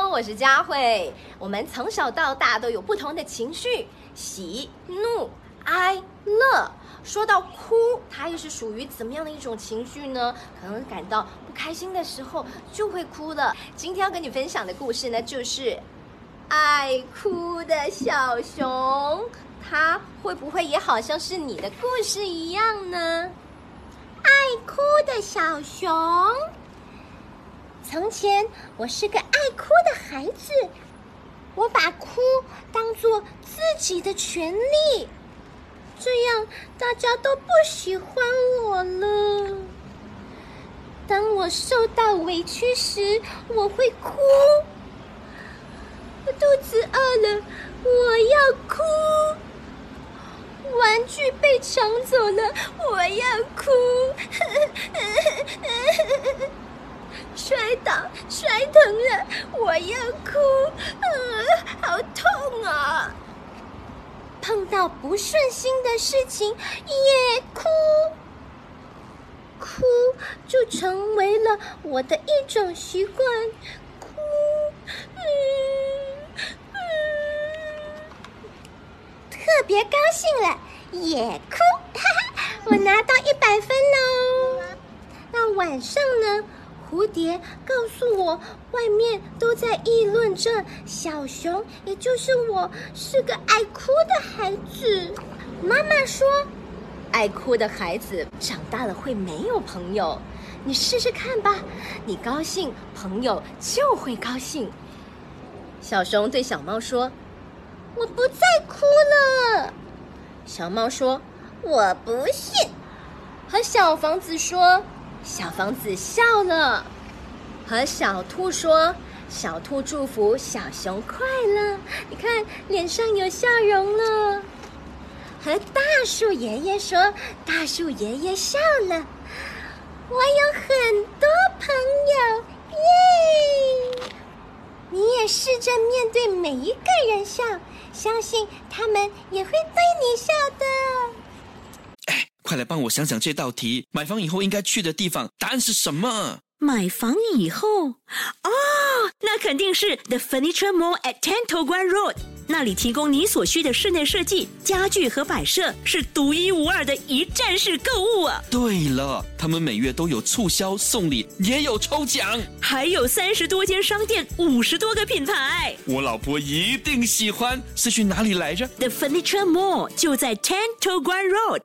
我是佳慧。我们从小到大都有不同的情绪，喜、怒、哀、乐。说到哭，它又是属于怎么样的一种情绪呢？可能感到不开心的时候就会哭了。今天要跟你分享的故事呢，就是爱哭的小熊。它会不会也好像是你的故事一样呢？爱哭的小熊。从前，我是个爱哭的孩子，我把哭当做自己的权利，这样大家都不喜欢我了。当我受到委屈时，我会哭。我肚子饿了，我要哭。玩具被抢走了，我要哭。摔倒、摔疼了，我要哭，呃，好痛啊！碰到不顺心的事情也哭，哭就成为了我的一种习惯，哭，嗯嗯，特别高兴了也哭，哈哈，我拿到一百分喽！那晚上呢？蝴蝶告诉我，外面都在议论着小熊，也就是我，是个爱哭的孩子。妈妈说，爱哭的孩子长大了会没有朋友。你试试看吧，你高兴，朋友就会高兴。小熊对小猫说：“我不再哭了。”小猫说：“我不信。”和小房子说。小房子笑了，和小兔说：“小兔祝福小熊快乐。”你看，脸上有笑容了。和大树爷爷说：“大树爷爷笑了。”我有很多朋友，耶！你也试着面对每一个人笑，相信他们也会对你笑的。快来帮我想想这道题：买房以后应该去的地方，答案是什么？买房以后，哦，那肯定是 The Furniture Mall at Ten To Guan Road，那里提供你所需的室内设计、家具和摆设，是独一无二的一站式购物啊！对了，他们每月都有促销、送礼，也有抽奖，还有三十多间商店，五十多个品牌。我老婆一定喜欢。是去哪里来着？The Furniture Mall 就在 Ten To Guan Road。